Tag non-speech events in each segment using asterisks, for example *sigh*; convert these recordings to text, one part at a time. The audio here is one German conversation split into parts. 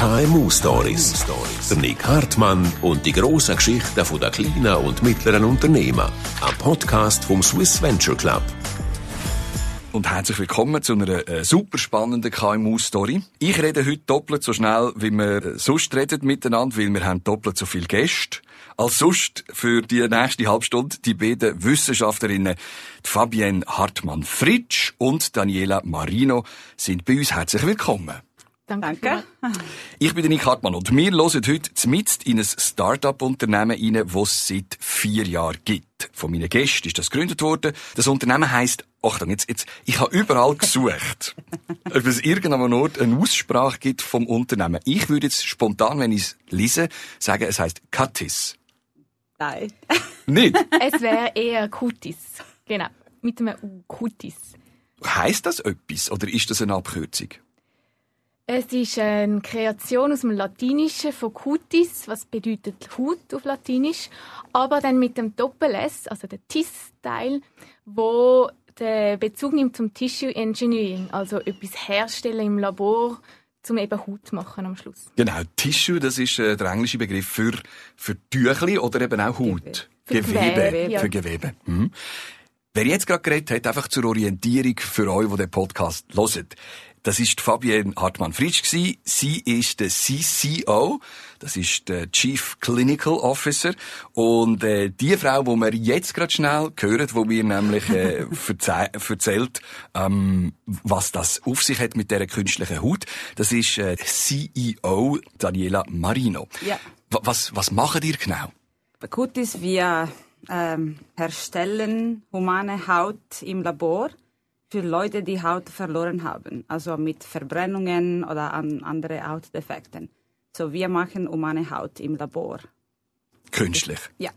KMU Stories. Der Nick Hartmann und die grossen Geschichten der kleinen und mittleren Unternehmen. Ein Podcast vom Swiss Venture Club. Und herzlich willkommen zu einer äh, super spannenden KMU-Story. Ich rede heute doppelt so schnell, wie wir sonst reden miteinander, weil wir haben doppelt so viele Gäste. Als sonst für die nächste Halbstunde die beiden Wissenschaftlerinnen Fabienne Hartmann-Fritsch und Daniela Marino sind bei uns herzlich willkommen. Danke. Ich bin Nick Hartmann und wir hören heute mitten in ein Start-up-Unternehmen rein, das es seit vier Jahren gibt. Von meinen Gästen ist das gegründet worden. Das Unternehmen heisst, Achtung, jetzt, jetzt, ich habe überall gesucht, *laughs* ob es irgendeinem Ort eine Aussprache gibt vom Unternehmen. Ich würde jetzt spontan, wenn ich es lese, sagen, es heisst Katis. Nein. Nicht? *laughs* Es wäre eher Kutis. Genau. Mit einem U. Kutis. Heißt das etwas oder ist das eine Abkürzung? Es ist eine Kreation aus dem Latinischen von cutis, was bedeutet Haut auf Latinisch, aber dann mit dem Doppel-S, also der Tis-Teil, wo den Bezug nimmt zum Tissue Engineering, also etwas herstellen im Labor, zum eben Haut machen am Schluss. Genau, Tissue, das ist äh, der englische Begriff für, für Tüchli oder eben auch Haut. Gewebe. Gewebe, ja. Für Gewebe. Mhm. Wer jetzt gerade geredet hat, einfach zur Orientierung für euch, die den Podcast hören. Das ist die Fabienne Hartmann-Fritsch gsi. Sie ist der CCO. Das ist der Chief Clinical Officer. Und äh, die Frau, die wir jetzt gerade schnell hören, wo mir nämlich äh, *laughs* erzählt, ähm, was das auf sich hat mit der künstlichen Haut, das ist äh, CEO Daniela Marino. Ja. Wa- Was, was machen ihr genau? Bei Kutis, wir ähm, herstellen humane Haut im Labor für Leute, die Haut verloren haben, also mit Verbrennungen oder an andere Hautdefekten. So, wir machen humane Haut im Labor. Künstlich. Ja.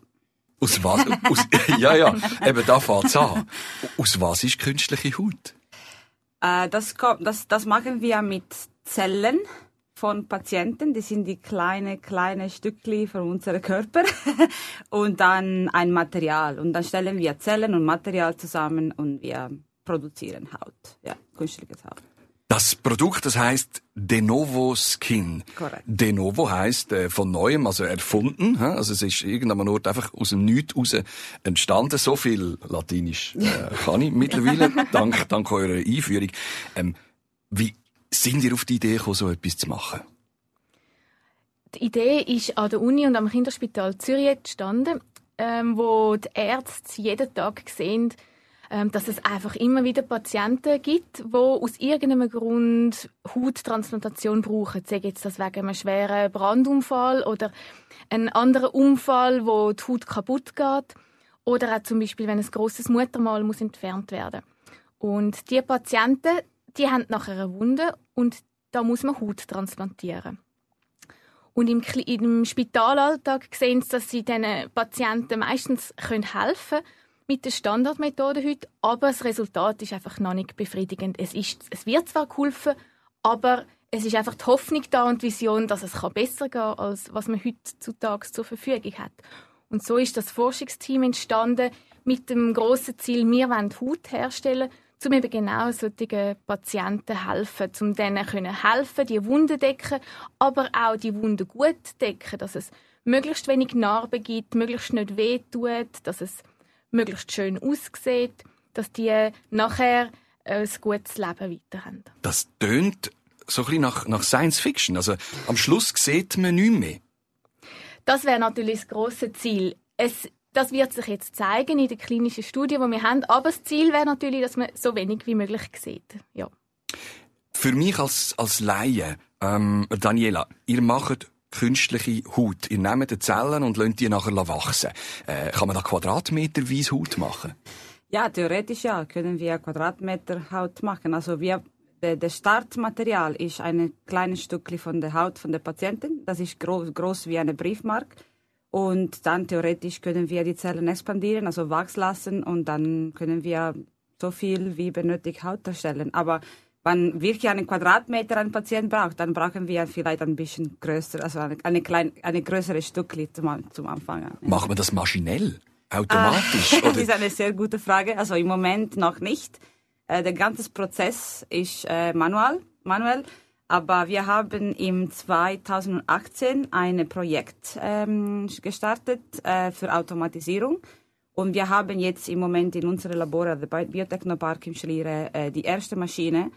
Aus was? Aus, *laughs* ja, ja, eben da fängt's an. Aus was ist künstliche Haut? Äh, das, kommt, das, das machen wir mit Zellen von Patienten. Die sind die kleine, kleine Stückli von unserem Körper. *laughs* und dann ein Material. Und dann stellen wir Zellen und Material zusammen und wir produzieren Haut. Ja, künstliches Haut. Das Produkt, das heißt De Novo Skin. Korrekt. De Novo heißt äh, von neuem, also erfunden. hä? Also es ist irgendeinem Ort einfach aus dem Nichts raus entstanden. So viel Latinisch äh, kann ich mittlerweile, *laughs* dank, dank eurer Einführung. Ähm, wie sind ihr auf die Idee gekommen, so etwas zu machen? Die Idee ist an der Uni und am Kinderspital Zürich entstanden, ähm, wo die Ärzte jeden Tag sehen, dass es einfach immer wieder Patienten gibt, die aus irgendeinem Grund Hauttransplantation brauchen. Sei jetzt das wegen einem schweren Brandunfall oder einem anderen Unfall, wo die Haut kaputt geht. Oder auch zum Beispiel, wenn ein grosses Muttermal muss entfernt werden Und die Patienten, die haben nachher eine Wunde und da muss man Haut transplantieren. Und im, im Spitalalltag sehen sie, dass sie diesen Patienten meistens helfen können mit der Standardmethode heute, aber das Resultat ist einfach noch nicht befriedigend. Es, ist, es wird zwar geholfen, aber es ist einfach die Hoffnung da und die Vision, dass es besser gehen kann, als was man heutzutage zur Verfügung hat. Und so ist das Forschungsteam entstanden mit dem grossen Ziel, wir wollen Haut herstellen, um eben genau solchen Patienten helfen, um denen helfen, die Wunden decken, aber auch die Wunden gut decken, dass es möglichst wenig Narben gibt, möglichst nicht weh tut, dass es möglichst schön aussieht, dass die nachher ein gutes Leben weiter haben. Das tönt so ein bisschen nach, nach Science Fiction. Also am Schluss sieht man nichts mehr. Das wäre natürlich das grosse Ziel. Es, das wird sich jetzt zeigen in der klinischen Studie, die wir haben. Aber das Ziel wäre natürlich, dass man so wenig wie möglich sieht. Ja. Für mich als, als Laie, ähm, Daniela, ihr macht künstliche Haut. Ihr nehmt die Zellen und lasst die nachher wachsen. Äh, kann man da quadratmeterweise Haut machen? Ja, theoretisch ja, können wir Quadratmeter Haut machen. Also wir, der Startmaterial ist ein kleines Stückchen von der Haut von der Patientin. Das ist groß, groß wie eine Briefmark. Und dann theoretisch können wir die Zellen expandieren, also wachsen lassen und dann können wir so viel wie benötigt Haut erstellen. Aber wenn wirklich einen Quadratmeter ein Patient braucht, dann brauchen wir vielleicht ein bisschen größer, also eine, eine, klein, eine größere Stückchen zum, zum Anfang. Macht man das maschinell? Automatisch? *laughs* Das Oder? ist eine sehr gute Frage. Also im Moment noch nicht. Äh, der ganze Prozess ist äh, manual, manuell. Aber wir haben im 2018 ein Projekt ähm, gestartet äh, für Automatisierung. Und wir haben jetzt im Moment in unserem Labor, der Biotechnopark im Schliere, äh, die erste Maschine,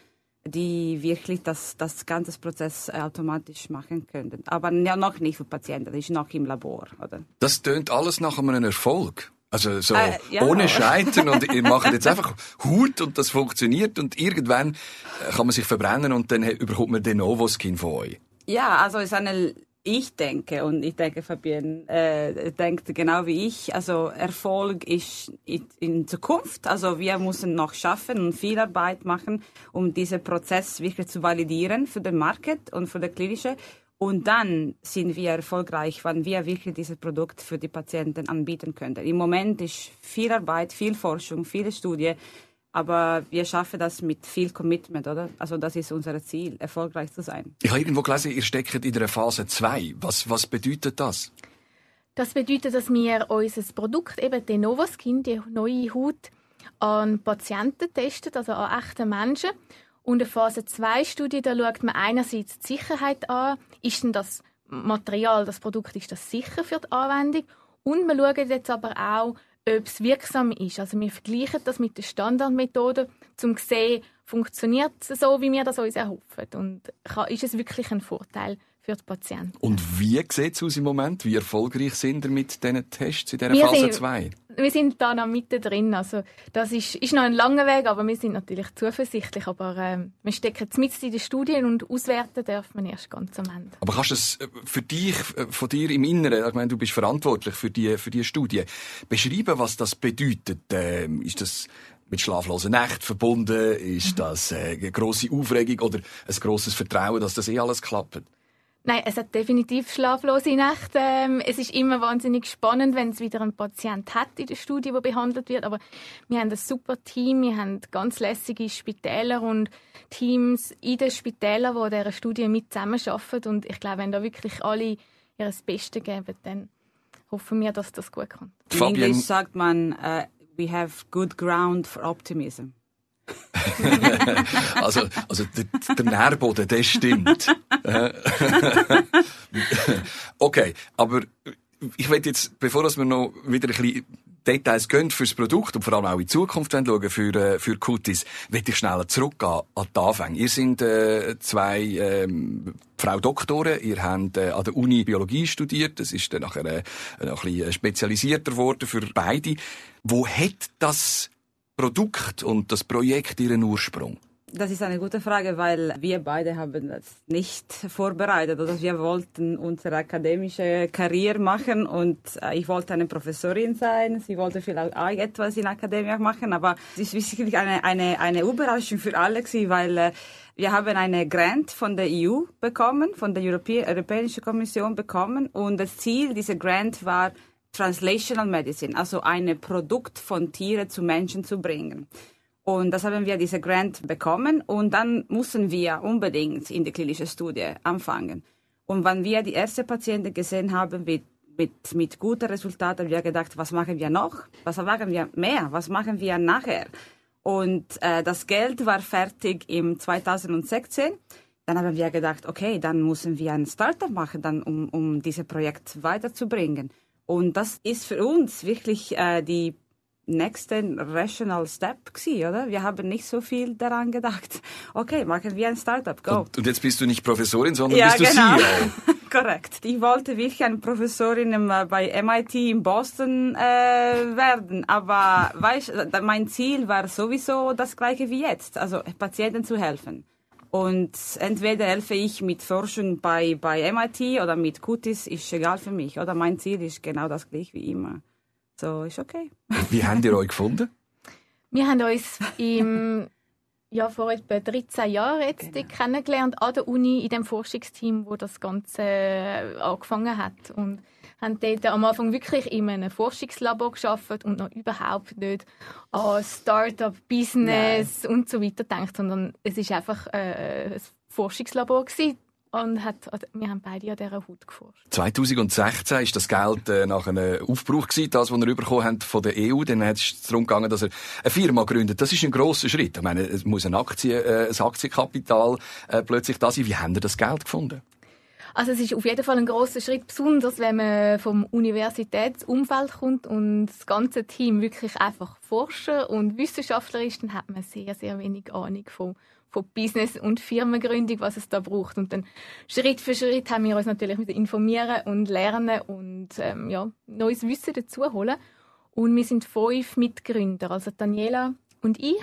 die wirklich das, das ganze Prozess äh, automatisch machen können. Aber ja, noch nicht für Patienten, das ist noch im Labor. Oder? Das tönt alles nach einem Erfolg. Also so Äh, ja. ohne Scheitern und ihr macht jetzt einfach Hut und das funktioniert und irgendwann äh, kann man sich verbrennen und dann überkommt man den Novo-Skin von euch. Ja, also es ist eine, ich denke und ich denke Fabienne äh, denkt genau wie ich. Also Erfolg ist in- Zukunft. Also wir müssen noch schaffen und viel Arbeit machen, um diesen Prozess wirklich zu validieren für den Markt und für die klinische. Und dann sind wir erfolgreich, wenn wir wirklich dieses Produkt für die Patienten anbieten können. Im Moment ist viel Arbeit, viel Forschung, viele Studien. Aber wir schaffen das mit viel Commitment, oder? Also das ist unser Ziel, erfolgreich zu sein. Ich habe irgendwo gelesen, ihr steckt in der Phase 2. Was, was bedeutet das? Das bedeutet, dass wir unser Produkt, eben den Novaskin, die neue Haut, an Patienten testen, also an echten Menschen. Und eine Phase 2-Studie, da schaut man einerseits die Sicherheit an. Ist denn das Material, das Produkt, ist das sicher für die Anwendung? Und wir schauen jetzt aber auch, ob es wirksam ist. Also wir vergleichen das mit den Standardmethoden, um zu sehen, funktioniert es so, wie wir das uns erhoffen. Und kann- ist es wirklich ein Vorteil für die Patienten? Und wie sieht es aus im Moment? Wie erfolgreich sind ihr mit diesen Tests in dieser Wir Phase sind- 2? Wir sind da noch mittendrin. Also, das ist, ist noch ein langer Weg, aber wir sind natürlich zuversichtlich. Aber ähm, wir stecken jetzt mit in den Studien und auswerten dürfen wir erst ganz am Ende. Aber kannst du es äh, für dich, äh, von dir im Inneren, ich meine, du bist verantwortlich für die, für die Studie, beschreiben, was das bedeutet? Ähm, ist das mit schlaflosen Nächten verbunden? Ist das äh, eine grosse Aufregung oder ein grosses Vertrauen, dass das eh alles klappt? Nein, es hat definitiv schlaflose Nächte. Ähm, es ist immer wahnsinnig spannend, wenn es wieder einen Patient hat in der Studie, der behandelt wird. Aber wir haben ein super Team, wir haben ganz lässige Spitäler und Teams in den Spitälern, die an dieser Studie mit zusammenarbeiten. Und ich glaube, wenn da wirklich alle ihr Bestes geben, dann hoffen wir, dass das gut kommt. In Englisch sagt man, uh, we have good ground for optimism. *laughs* Also, also der, der Nährboden, der stimmt. Äh, *laughs* okay, aber ich will jetzt, bevor wir noch wieder ein bisschen Details gehen fürs Produkt und vor allem auch in Zukunft schauen für, äh, für Cutis, will ich schnell zurückgehen an die Anfänge. Ihr seid äh, zwei ähm, Frau Doktoren, ihr habt äh, an der Uni Biologie studiert, das ist dann nachher äh, noch ein bisschen spezialisierter geworden für beide. Wo hat das Produkt und das Projekt ihren Ursprung? Das ist eine gute Frage, weil wir beide haben das nicht vorbereitet. Oder wir wollten unsere akademische Karriere machen und äh, ich wollte eine Professorin sein. Sie wollte vielleicht auch etwas in der Akademie machen, aber es ist wirklich eine, eine, eine Überraschung für alle weil äh, wir haben eine Grant von der EU bekommen, von der Europä Europäischen Kommission bekommen und das Ziel dieser Grant war, Translational Medicine, also ein Produkt von Tieren zu Menschen zu bringen. Und das haben wir diese Grant bekommen und dann mussten wir unbedingt in die klinische Studie anfangen. Und wenn wir die erste Patienten gesehen haben mit, mit, mit guten Resultaten, haben wir gedacht, was machen wir noch? Was machen wir mehr? Was machen wir nachher? Und äh, das Geld war fertig im 2016. Dann haben wir gedacht, okay, dann müssen wir ein Startup machen, dann, um, um dieses Projekt weiterzubringen. Und das ist für uns wirklich äh, die nächste rational Step gewesen, oder? Wir haben nicht so viel daran gedacht. *laughs* Okay, machen wir ein Startup, go. Und, und jetzt bist du nicht Professorin, sondern ja, bist du genau. CEO. *laughs* Korrekt. Ich wollte wirklich eine Professorin im, äh, bei MIT in Boston äh, werden, aber weißt, mein Ziel war sowieso das gleiche wie jetzt, also Patienten zu helfen. Und entweder helfe ich mit Forschung bei, bei MIT oder mit Cutis, ist egal für mich. Oder mein Ziel ist genau das gleiche wie immer. So, ist okay. *laughs* Wie habt ihr euch gefunden? Wir haben uns im, *laughs* ja, vor etwa 13 Jahren jetzt Genau. kennengelernt an der Uni in dem Forschungsteam, wo das Ganze äh, angefangen hat und haben dort am Anfang wirklich in einem Forschungslabor geschafft und noch überhaupt nicht an Startup, Business und so weiter gedacht, sondern es ist einfach äh, ein Forschungslabor gewesen, und hat, wir haben beide an dieser Haut geforscht. 2016 ist das Geld äh, nach einem Aufbruch gewesen, das, was er bekommen hat von der EU. Dann hat es darum gegangen, dass er eine Firma gründet. Das ist ein grosser Schritt. Ich meine, es muss ein, Aktien, äh, ein Aktienkapital äh, plötzlich da sein. Wie haben Sie das Geld gefunden? Also es ist auf jeden Fall ein großer Schritt, besonders wenn man vom Universitätsumfeld kommt und das ganze Team wirklich einfach Forscher und Wissenschaftler ist, dann hat man sehr, sehr wenig Ahnung von, von Business und Firmengründung, was es da braucht. Und dann Schritt für Schritt haben wir uns natürlich informieren und lernen und ähm, ja, neues Wissen dazu holen. Und wir sind fünf Mitgründer, also Daniela und ich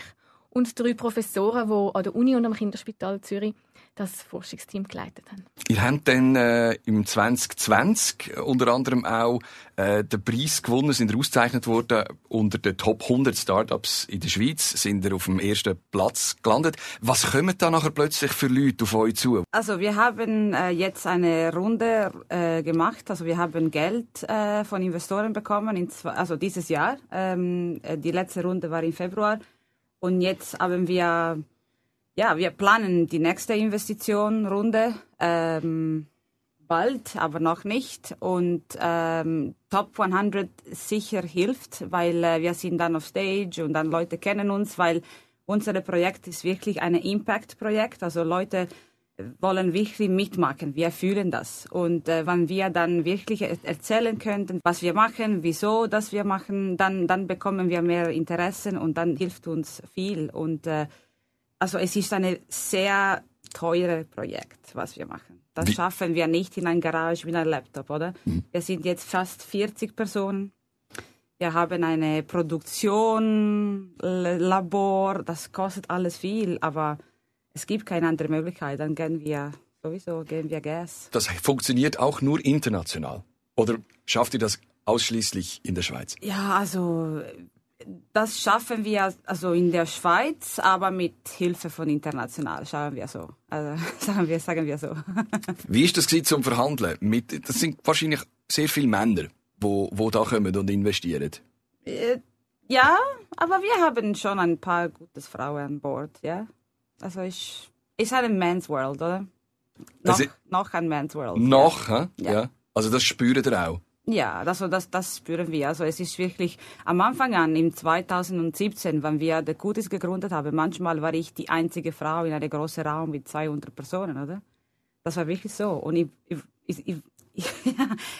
und drei Professoren, die an der Uni und am Kinderspital Zürich das Forschungsteam geleitet haben. Ihr habt dann äh, im 2020 unter anderem auch äh, den Preis gewonnen, sind ausgezeichnet worden unter den Top 100 Startups in der Schweiz, sind ihr auf dem ersten Platz gelandet. Was kommen da nachher plötzlich für Leute auf euch zu? Also wir haben äh, jetzt eine Runde äh, gemacht, also wir haben Geld äh, von Investoren bekommen, in zwei, also dieses Jahr. Ähm, äh, die letzte Runde war im Februar und jetzt haben wir ja, wir planen die nächste Investitionrunde ähm, bald, aber noch nicht. Und ähm, Top 100 sicher hilft, weil äh, wir sind dann auf Stage und dann Leute kennen uns, weil unser Projekt ist wirklich ein Impact-Projekt. Also Leute wollen wirklich mitmachen. Wir fühlen das. Und äh, wenn wir dann wirklich erzählen könnten, was wir machen, wieso das wir machen, dann, dann bekommen wir mehr Interessen und dann hilft uns viel. Und äh, also es ist ein sehr teures Projekt, was wir machen. Das Wie? schaffen wir nicht in einer Garage mit einem Laptop, oder? Mhm. Wir sind jetzt fast 40 Personen. Wir haben eine Produktion, Labor, das kostet alles viel, aber es gibt keine andere Möglichkeit. Dann gehen wir sowieso gehen wir Gas. Das funktioniert auch nur international. Oder schafft ihr das ausschließlich in der Schweiz? Ja, also das schaffen wir also in der Schweiz, aber mit Hilfe von international, schauen wir so. Also *laughs* sagen wir, sagen wir so. *laughs* Wie ist das zum Verhandeln? Mit, das sind wahrscheinlich sehr viele Männer, wo, wo da kommen und investieren. Äh, ja, aber wir haben schon ein paar gute Frauen an Bord, ja. Also ich, ist ein Man's World, oder? Noch, ist, noch ein Man's World. Noch, ja. ja. ja. Also das spürt ihr auch. Ja, also das, das spüren wir. Also es ist wirklich am Anfang an, im 2017, wenn wir The Goodies gegründet haben, manchmal war ich die einzige Frau in einem großen Raum mit 200 Personen, oder? Das war wirklich so. Und ich, ich, ich, ich *laughs*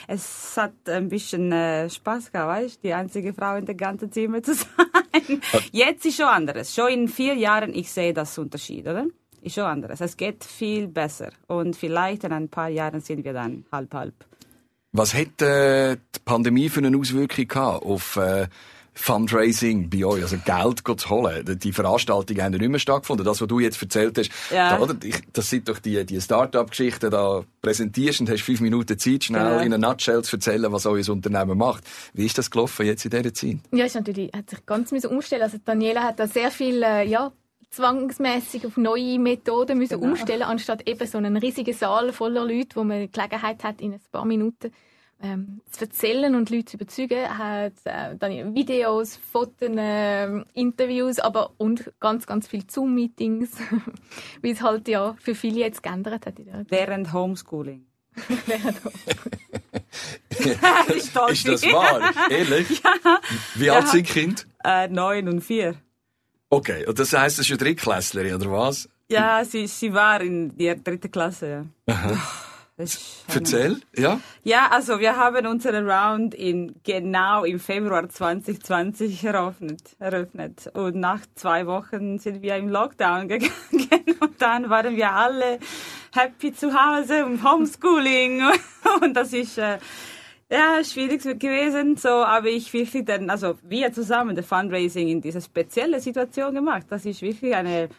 es hat ein bisschen äh, Spaß gehabt, weißt die einzige Frau in der ganzen Zimmer zu *laughs* sein. Jetzt ist schon anderes. Schon in vier Jahren, ich sehe das Unterschied, oder? Ist schon anderes. Es geht viel besser. Und vielleicht in ein paar Jahren sind wir dann halb halb. Was hat äh, die Pandemie für eine Auswirkung gehabt auf äh, Fundraising bei euch, also Geld zu holen. Die Veranstaltungen haben nicht mehr stattgefunden. Das, was du jetzt erzählt hast, ja. da, das sind doch die, die Start-up-Geschichten, da präsentierst und hast fünf Minuten Zeit, schnell ja. in einer Nutshell zu erzählen, was euer Unternehmen macht. Wie ist das gelaufen jetzt in dieser Zeit? Ja, ist natürlich, hat sich ganz umstellen. Also Daniela hat da sehr viel, äh, ja, zwangsmäßig auf neue Methoden müssen genau. umstellen, anstatt eben so einen riesigen Saal voller Leute, wo man Gelegenheit hat, in ein paar Minuten ähm, zu erzählen und Leute zu überzeugen, hat äh, dann Videos, Fotos, äh, Interviews, aber und ganz, ganz viele Zoom-Meetings, *laughs* wie es halt ja für viele jetzt geändert hat. Während Homeschooling. *laughs* Während Homeschooling. ist, *laughs* ist, das wahr? Ehrlich? Ja. Wie alt ja. sind Kind? Äh, neun und vier. Okay, und das heisst, das ist eine Drittklässlerin, oder was? Ja, sie, sie war in der dritten Klasse, ja. Aha. Erzähl, ja? Ja, also wir haben unseren Round in, genau im Februar 2020 eröffnet, eröffnet. Und nach zwei Wochen sind wir im Lockdown *laughs* gegangen und dann waren wir alle happy zu Hause und Homeschooling. *laughs* Und das ist... Äh, ja, schwierig gewesen. So habe ich wirklich dann, also wir zusammen, das Fundraising in dieser speziellen Situation gemacht. Das ist wirklich eine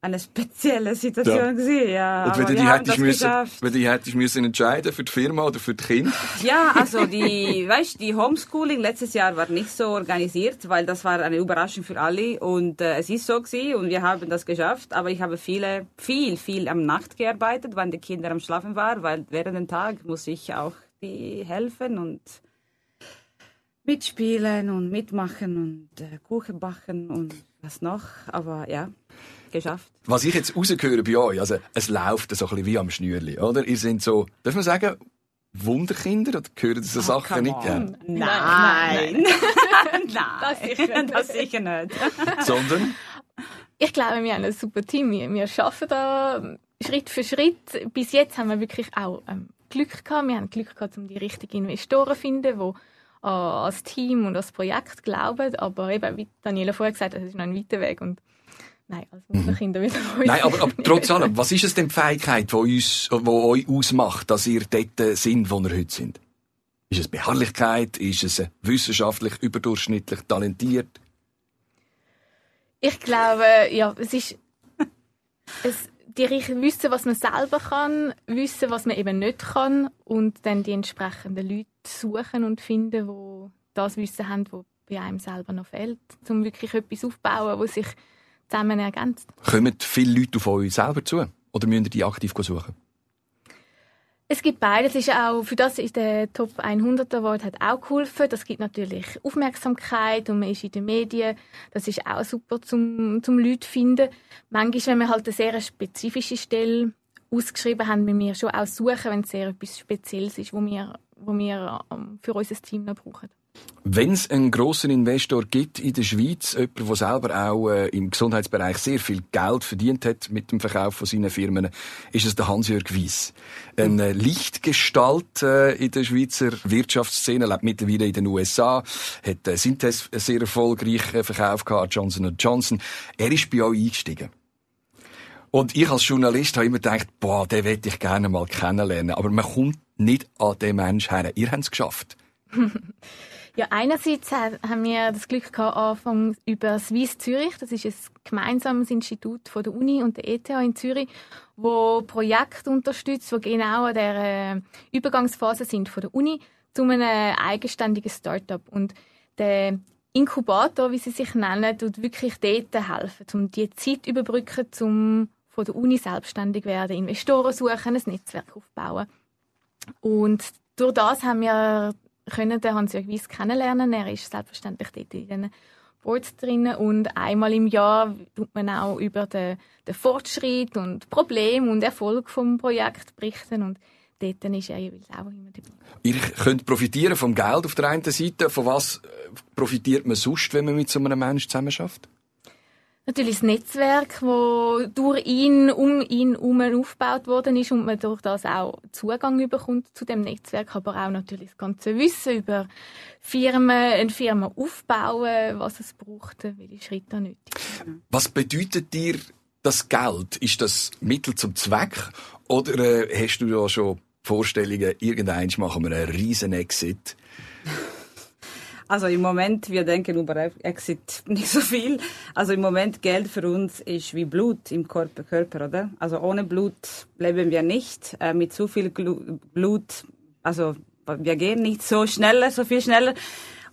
eine spezielle Situation ja. gewesen, ja. Und wenn du die hättest müssen, wenn du hättest müssen entscheiden für die Firma oder für die Kinder? Ja, also die, *laughs* weißt, die Homeschooling letztes Jahr war nicht so organisiert, weil das war eine Überraschung für alle und äh, es ist so gewesen und wir haben das geschafft, aber ich habe viele, viel, viel am Nacht gearbeitet, wann die Kinder am Schlafen waren, weil während dem Tag muss ich auch die helfen und mitspielen und mitmachen und äh, Kuchen backen und was noch. Aber ja. geschafft. Was ich jetzt rausgehöre bei euch, also es läuft so ein bisschen wie am Schnürli, oder? Ihr seid so, darf man sagen, Wunderkinder oder gehören so oh, Sachen nicht gern? Nein. Nein. *laughs* Nein. Das sicher nicht. *laughs* Das sicher nicht. Sondern? Ich glaube, wir haben ein super Team. Wir, wir arbeiten da Schritt für Schritt. Bis jetzt haben wir wirklich auch ähm, Glück gehabt. Wir haben Glück gehabt, um die richtigen Investoren zu finden, die äh, als Team und als Projekt glauben. Aber eben, wie Daniela vorher gesagt hat, es ist noch ein weiter Weg. Und Nein, als Wunderkinder mhm. wieder Nein, aber, aber trotz allem, was ist es denn die Fähigkeit, die, uns, die euch ausmacht, dass ihr dort sind, wo ihr heute sind? Ist es Beharrlichkeit? Ist es wissenschaftlich überdurchschnittlich talentiert? Ich glaube, ja, es ist es, die wissen, was man selber kann, wissen, was man eben nicht kann und dann die entsprechenden Leute suchen und finden, die das Wissen haben, was bei einem selber noch fehlt, um wirklich etwas aufzubauen, was sich zusammen ergänzt. Kommen viele Leute auf euch selber zu? Oder müsst ihr die aktiv suchen? Es gibt beides. Ist auch, für das ist der Top 100 Award hat auch geholfen. Das gibt natürlich Aufmerksamkeit und man ist in den Medien. Das ist auch super zum, zum Leute finden. Manchmal, wenn wir halt eine sehr spezifische Stelle ausgeschrieben haben, wir schon auch suchen, wenn es sehr etwas Spezielles ist, wo wir, wo wir ähm, für unser Team noch brauchen. Wenn es einen grossen Investor gibt in der Schweiz, jemand, der selber auch äh, im Gesundheitsbereich sehr viel Geld verdient hat mit dem Verkauf von seinen Firmen, ist es der Hans-Jörg Weiss. Eine Lichtgestalt äh, in der Schweizer Wirtschaftsszene, lebt mittlerweile in den USA, hat äh, Synthes sehr erfolgreich äh, verkauft gehabt, Johnson Johnson. Er ist bei euch eingestiegen. Und ich als Journalist habe immer gedacht, boah, den möchte ich gerne mal kennenlernen. Aber man kommt nicht an den Menschen her. Ihr habt es geschafft. *laughs* Ja, einerseits haben wir das Glück gehabt, Anfang über Swiss Zürich. Das ist ein gemeinsames Institut von der Uni und der ETH in Zürich, wo Projekte unterstützt, die genau an der äh, Übergangsphase sind von der Uni zu einem eigenständigen Startup. Und der Inkubator, wie sie sich nennen, tut wirklich dort helfen, um die Zeit überbrücken, um von der Uni selbstständig werden, Investoren suchen, ein Netzwerk aufbauen. Und durch das haben wir können den Hans-Jörg Weiss kennenlernen. Er ist selbstverständlich dort in den Boards drin und einmal im Jahr tut man auch über den, den Fortschritt und Problem und Erfolg vom Projekt berichten und dort ist er jeweils auch immer dabei. Ihr könnt profitieren vom Geld auf der einen Seite. Von was profitiert man sonst, wenn man mit so einem Menschen zusammenarbeitet? Natürlich das Netzwerk, das durch ihn, um ihn herum aufgebaut worden ist und man durch das auch Zugang bekommt zu dem Netzwerk, aber auch natürlich das ganze Wissen über Firmen, eine Firma aufbauen, was es braucht, welche Schritte nötig sind. Was bedeutet dir das Geld? Ist das Mittel zum Zweck oder äh, hast du da schon Vorstellungen, irgendwann machen wir einen riesen Exit? Also im Moment, wir denken über Exit *laughs* nicht so viel. Also im Moment Geld für uns ist wie Blut im Körper, Körper oder? Also ohne Blut leben wir nicht. Äh, mit zu viel Glu Blut, also wir gehen nicht so schneller, so viel schneller.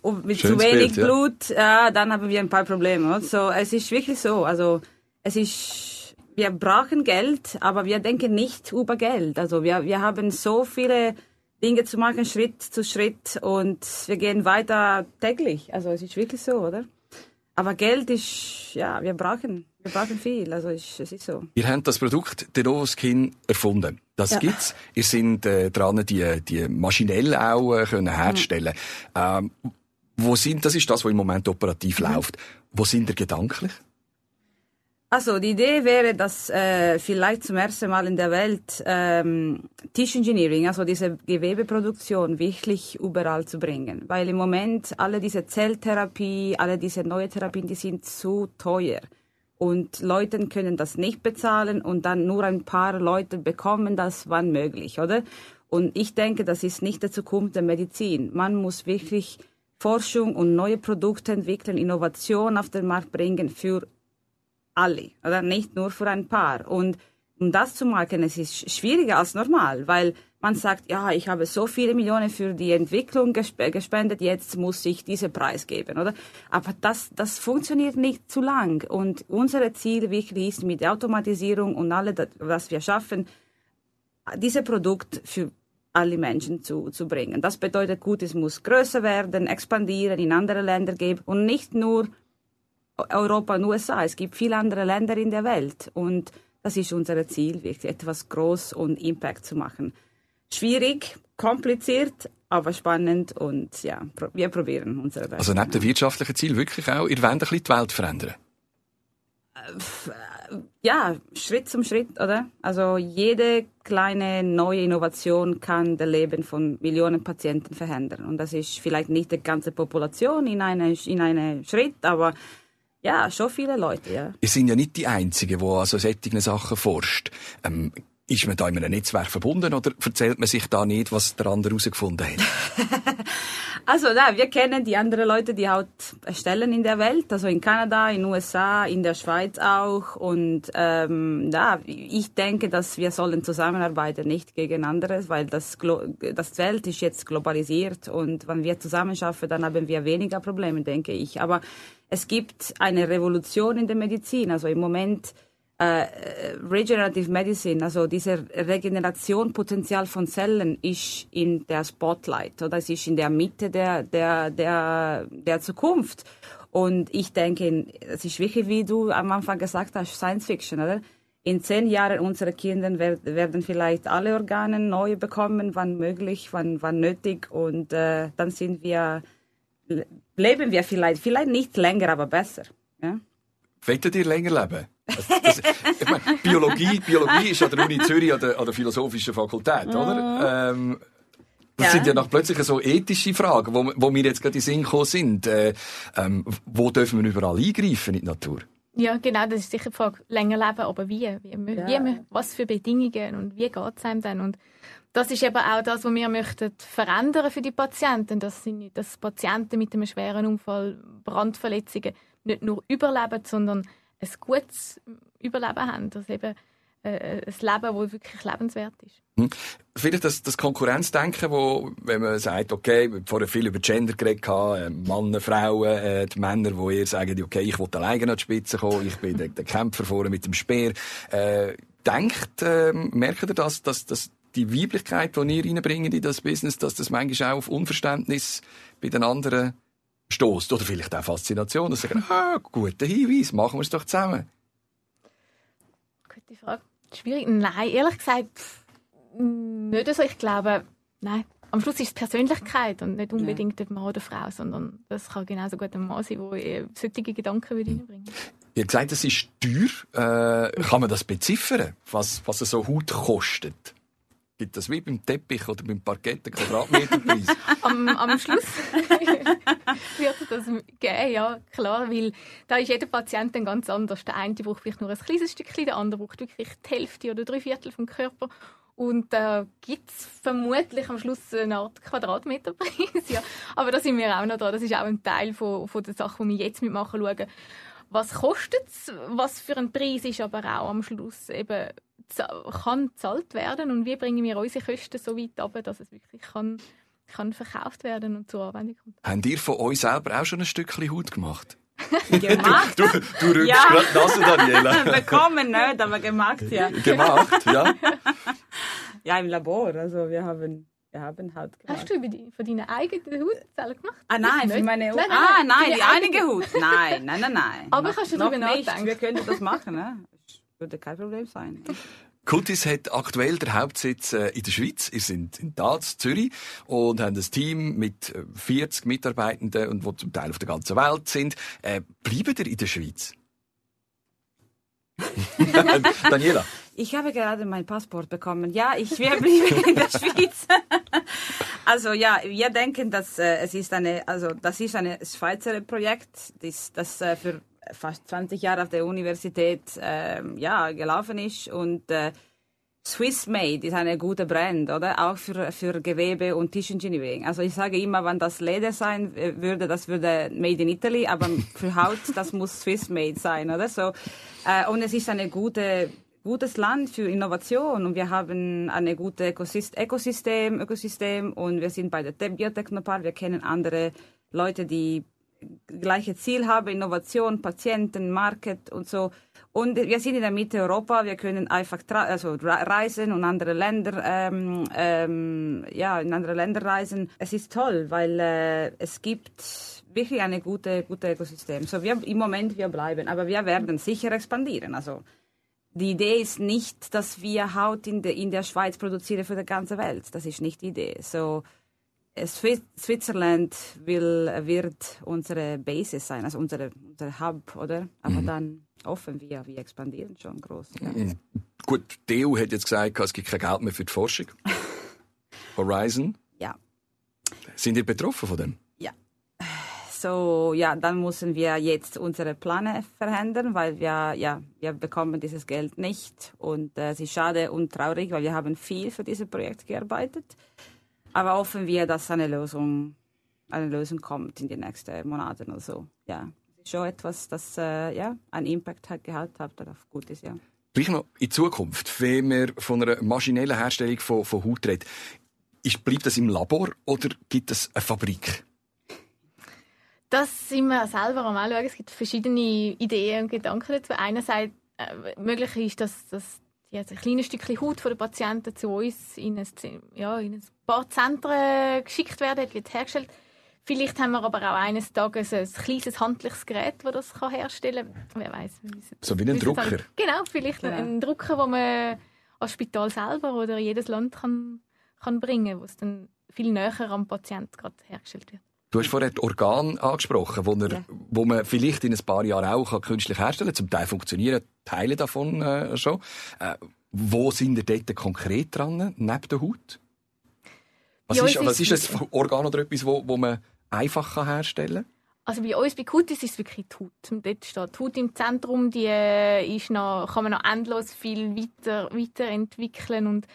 Und mit Schönes zu wenig Bild, ja. Blut, ja, dann haben wir ein paar Probleme. So, es ist wirklich so. Also es ist, wir brauchen Geld, aber wir denken nicht über Geld. Also wir, wir haben so viele Dinge zu machen, Schritt zu Schritt und wir gehen weiter täglich. Also es ist wirklich so, oder? Aber Geld ist, ja, wir brauchen, wir brauchen viel. Also es ist so. Ihr habt das Produkt Denovoskin erfunden. Das ja. gibt's. Ihr seid äh, dran, die, die maschinell auch äh, können herstellen. Mhm. Ähm, wo sind, das ist das, was im Moment operativ mhm. läuft. Wo sind ihr gedanklich? Also die Idee wäre, dass äh, vielleicht zum ersten Mal in der Welt ähm, Tischengineering, also diese Gewebeproduktion, wirklich überall zu bringen. Weil im Moment alle diese Zelltherapie, alle diese neue Therapien, die sind zu teuer. Und Leute können das nicht bezahlen und dann nur ein paar Leute bekommen das, wann möglich, oder? Und ich denke, das ist nicht die Zukunft der Medizin. Man muss wirklich Forschung und neue Produkte entwickeln, Innovation auf den Markt bringen für alle, oder nicht nur für ein paar. Und um das zu machen, es ist schwieriger als normal, weil man sagt, ja, ich habe so viele Millionen für die Entwicklung gespendet, jetzt muss ich diesen Preis geben, oder? Aber das, das funktioniert nicht zu lang. Und unser Ziel wirklich ist mit der Automatisierung und alle, was wir schaffen, diese Produkt für alle Menschen zu, zu bringen. Das bedeutet gut, es muss größer werden, expandieren, in andere Länder geben und nicht nur Europa und USA. Es gibt viele andere Länder in der Welt und das ist unser Ziel, wirklich etwas groß und Impact zu machen. Schwierig, kompliziert, aber spannend und ja, wir probieren unsere Bestes. Also neben dem wirtschaftlichen Ziel wirklich auch, ihr wollt ein bisschen die Welt verändern? Ja, Schritt zum Schritt, oder? Also jede kleine neue Innovation kann das Leben von Millionen Patienten verändern. Und das ist vielleicht nicht die ganze Population in einem in eine Schritt, aber ja, schon viele Leute, ja. Ihr sind ja nicht die Einzigen, die an so solchen Sachen forscht. Ähm, ist man da in einem Netzwerk verbunden oder erzählt man sich da nicht, was der andere herausgefunden hat? *laughs* also, ja, wir kennen die anderen Leute, die halt erstellen in der Welt, also in Kanada, in den USA, in der Schweiz auch. Und ähm, ja, ich denke, dass wir sollen zusammenarbeiten, nicht gegen andere, weil das, das Welt ist jetzt globalisiert und wenn wir zusammenschaffen, dann haben wir weniger Probleme, denke ich. Aber es gibt eine Revolution in der Medizin. Also im Moment äh, Regenerative Medicine, also diese Regenerationpotenzial von Zellen ist in der Spotlight oder es ist in der Mitte der, der, der, der Zukunft. Und ich denke, es ist wirklich, wie du am Anfang gesagt hast, Science Fiction, oder? In zehn Jahren unsere Kinder werden vielleicht alle Organe neu bekommen, wann möglich, wann, wann nötig. Und äh, dann sind wir, leben wir vielleicht, vielleicht nicht länger, aber besser. Ja? Wollt ihr länger leben? Das, das, ich meine, Biologie, Biologie ist an der Uni Zürich an der, an der Philosophischen Fakultät, mhm. oder? Ähm, das ja. sind ja noch plötzlich so ethische Fragen, wo, wo mir jetzt gerade in den Sinn gekommen sind. Äh, ähm, wo dürfen wir überall eingreifen in die Natur? Ja, genau, das ist sicher die Frage. Länger leben, aber wie? wie, ja. wie was für Bedingungen und wie geht es einem dann? Und das ist eben auch das, was wir möchten verändern für die Patienten. Das sind, dass Patienten mit einem schweren Unfall, Brandverletzungen nicht nur überleben, sondern ein gutes Überleben haben. Also eben äh, ein Leben, das wirklich lebenswert ist. Hm. Vielleicht das, das Konkurrenzdenken, wo, wenn man sagt, okay, wir haben vorher viel über Gender geredet, äh, Männer, Frauen, äh, die Männer, die eher sagen, okay, ich will alleine an die Spitze kommen, ich bin der, der Kämpfer vorne mit dem Speer. Äh, denkt, äh, merkt ihr das, dass, dass die Weiblichkeit, die ihr reinbringt in das Business, dass das manchmal auch auf Unverständnis bei den anderen stößt oder vielleicht auch Faszination und sagen, ah, guter Hinweis, machen wir es doch zusammen. Gute Frage. Schwierig? Nein, ehrlich gesagt, nicht so. Ich glaube, nein. Am Schluss ist es Persönlichkeit und nicht unbedingt ja. Mann oder Frau, sondern das kann genauso gut ein Mann sein, der solche Gedanken reinbringen würde. Ihr habt gesagt, es ist teuer. Äh, kann man das beziffern, was, was es so Haut kostet? Gibt das wie beim Teppich oder beim Parkett einen Quadratmeterpreis? *laughs* am, am Schluss *laughs* wird es das geben, ja, klar, weil da ist jeder Patient dann ganz anders. Der eine braucht vielleicht nur ein kleines Stückchen, der andere braucht wirklich die Hälfte oder drei Viertel vom Körper. Und da äh, gibt es vermutlich am Schluss eine Art Quadratmeterpreis. *laughs* ja. Aber da sind wir auch noch da. Das ist auch ein Teil von, von der Sache, die wir jetzt mitmachen, schauen, was kostet es, was für ein Preis ist aber auch am Schluss eben kann gezahlt werden und wie bringen wir unsere Kosten so weit ab, dass es wirklich kann, kann verkauft werden und zur Anwendung kommt. Habt ihr von euch selber auch schon ein Stückchen Haut gemacht? gemacht? Du, du, du rückst ja. gerade die Nase, Daniela. *laughs* Bekommen nicht, aber gemacht, ja. Gemacht, ja? *laughs* ja, im Labor. Also wir haben wir haben Haut gemacht. Hast du über die, von deiner eigenen Hautzellen gemacht? Ah nein, für meine Haut. Ah nein, die einige Haut. Nein, nein, nein, nein. Aber kannst du darüber nachdenken? Wir können das machen, ne? Würde kein Problem sein. Kultis hat aktuell den Hauptsitz äh, in der Schweiz. Ihr seid in Daz, Zürich und haben ein Team mit 40 äh, Mitarbeitenden und die zum Teil auf der ganzen Welt sind. Äh, bleiben ihr in der Schweiz? *laughs* Daniela. Ich habe gerade mein Passport bekommen. Ja, ich werde *laughs* bleiben in der Schweiz. *laughs* also ja, wir denken, dass äh, es ist eine, also das ist ein Schweizer Projekt, das, das äh, für fast 20 Jahre auf der Universität äh, ja, gelaufen ist und äh, Swiss Made ist eine gute Brand, oder? Auch für, für Gewebe und Tischengineering. Also ich sage immer, wenn das Leder sein würde, das würde Made in Italy, aber für Haut, das muss Swiss Made sein, oder? So, äh, und es ist eine gute, gutes Land für Innovation und wir haben eine gute Ökosystem, Ökosystem und wir sind bei der Biotechnopark, wir kennen andere Leute, die gleiche Ziel haben, Innovation, Patienten, Market und so. Und wir sind in der Mitte Europa, wir können einfach also reisen und andere Länder, ähm, ähm, ja, in andere Länder reisen. Es ist toll, weil äh, es gibt wirklich eine gute, gute Ökosystem. So wir im Moment wir bleiben, aber wir werden sicher expandieren. Also die Idee ist nicht, dass wir Haut in, de, in der Schweiz produzieren für die ganze Welt. Das ist nicht die Idee. So Switzerland will, wird unsere Basis sein, also unsere, unser Hub, oder? Aber mhm. dann offen wir, wir expandieren schon groß. Ja. Mhm. Gut, die EU hat jetzt gesagt, es gibt kein Geld mehr für die Forschung. *laughs* Horizon? Ja. Sind ihr betroffen von dem? Ja. So, ja, dann müssen wir jetzt unsere Pläne verändern, weil wir, ja, wir bekommen dieses Geld nicht. Und äh, es ist schade und traurig, weil wir haben viel für dieses Projekt gearbeitet. Aber hoffen wir, dass eine Lösung, eine Lösung kommt in den nächsten Monaten oder so. Ja, schon etwas, das äh, ja, einen Impact hat, gehabt hat, darauf gut ist, ja. Gleich noch in Zukunft, wenn wir von einer maschinellen Herstellung von, von Haut reden, ist, bleibt das im Labor oder gibt es eine Fabrik? Das sind wir selber am anschauen. Es gibt verschiedene Ideen und Gedanken dazu. Einerseits äh, möglich ist, dass, dass jetzt ein kleines Stückchen Haut von den Patienten zu uns in ein, ja, in ein paar Zentren geschickt werden, wird hergestellt. Vielleicht haben wir aber auch eines Tages ein kleines handliches Gerät, das das kann herstellen kann. Wer weiß. So wie ein Drucker? Genau, vielleicht ja. ein Drucker, den man als Spital selber oder jedes Land kann, kann bringen, wo es dann viel näher am Patienten gerade hergestellt wird. Du hast vorher Organ angesprochen, wo, er, ja. wo man vielleicht in ein paar Jahren auch künstlich herstellen kann. Zum Teil funktionieren Teile davon äh, schon. Äh, wo sind ihr dort konkret dran, neben der Haut? Was, ja, ist, was ist, ist ein Organ oder etwas, wo, wo man einfach kann herstellen kann? Also bei uns, bei Kutis, ist es wirklich die Haut. Dort steht die Haut im Zentrum, die äh, ist noch, kann man noch endlos viel weiter, weiterentwickeln und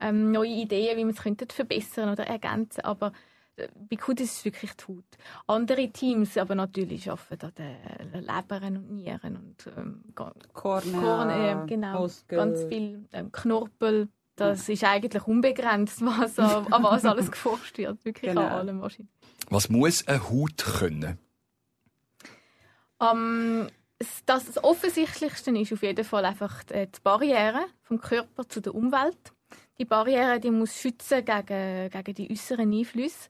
ähm, neue Ideen, wie man es verbessern oder ergänzen Aber bei Kud ist es wirklich die Haut. Andere Teams aber natürlich arbeiten an den Leberen und Nieren und ähm, Kornea, Korn, äh, genau, Muskel. ganz viel ähm, Knorpel. Das ist eigentlich unbegrenzt, was, an, *laughs* an was alles geforscht wird. Wirklich genau. an allen Maschinen. Was muss eine Haut können? Um, das, das Offensichtlichste ist auf jeden Fall einfach die Barriere vom Körper zu der Umwelt. Die Barriere die muss schützen gegen, gegen die äußeren Einflüsse.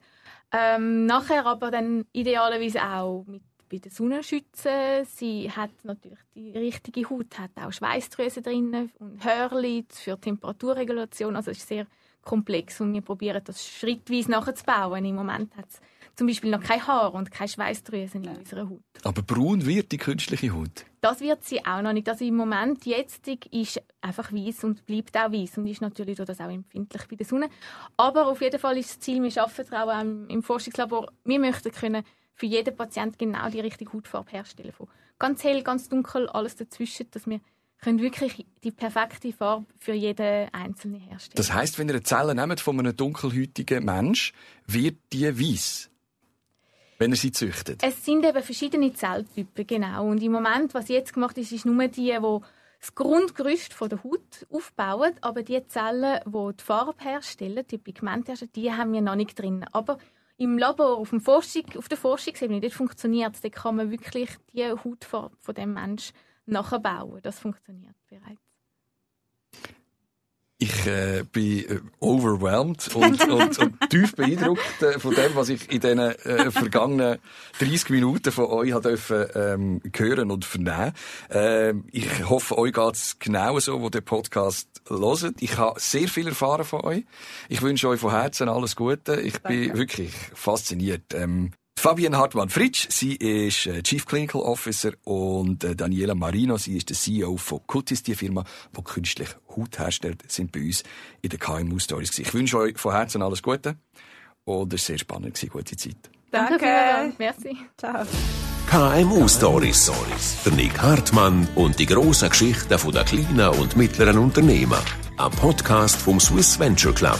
Ähm, nachher aber dann idealerweise auch mit bei der Sonne schützen. Sie hat natürlich die richtige Haut, hat auch Schweißdrüsen drin und Hörli für Temperaturregulation. Also es ist sehr komplex und wir probieren das schrittweise nachzubauen. Im Moment hat es zum Beispiel noch kein Haar und keine Schweißdrüsen in unserer Haut. Aber braun wird die künstliche Haut? Das wird sie auch noch nicht. Also im Moment jetzt ist einfach weiß und bleibt auch weiß und ist natürlich durch das auch empfindlich bei der Sonne. Aber auf jeden Fall ist das Ziel, wir arbeiten auch im Forschungslabor, wir möchten können für jeden Patient genau die richtige Hautfarbe herstellen. Von ganz hell, ganz dunkel, alles dazwischen, dass wir können wirklich die perfekte Farbe für jeden Einzelnen herstellen. Das heißt, wenn ihr eine Zelle nehmt von einem dunkelhäutigen Mensch, wird die weiß? Wenn er sie züchtet? Es sind eben verschiedene Zelltypen, genau. Und im Moment, was jetzt gemacht ist, ist nur die, die das Grundgerüst der Haut aufbauen, aber die Zellen, die die Farbe herstellen, die Pigmente herstellen, die haben wir noch nicht drin. Aber im Labor, auf, dem Forschung, auf der Forschungsebene, dort funktioniert es. Dort kann man wirklich die Hautfarbe von dem Menschen nachbauen. Das funktioniert bereits. Ich äh, bin äh, overwhelmed und, und, und tief beeindruckt äh, von dem, was ich in den äh, vergangenen 30 Minuten von euch dürfen, ähm, hören und vernehmen. Äh, ich hoffe, euch geht's genau so, wo der Podcast hört. Ich habe sehr viel erfahren von euch. Ich wünsche euch von Herzen alles Gute. Ich Danke. bin wirklich fasziniert. Ähm, Fabienne Hartmann-Fritsch, sie ist äh, Chief Clinical Officer und äh, Daniela Marino, sie ist der CEO von Cutis, die Firma, die künstlich Haut herstellt, sind bei uns in der KMU Stories. Ich wünsche euch von Herzen alles Gute und es war sehr spannend, gute Zeit. Danke, merci. Ciao. KMU Stories. Der Nick Hartmann und die grossen Geschichten der kleinen und mittleren Unternehmen. Ein Podcast vom Swiss Venture Club.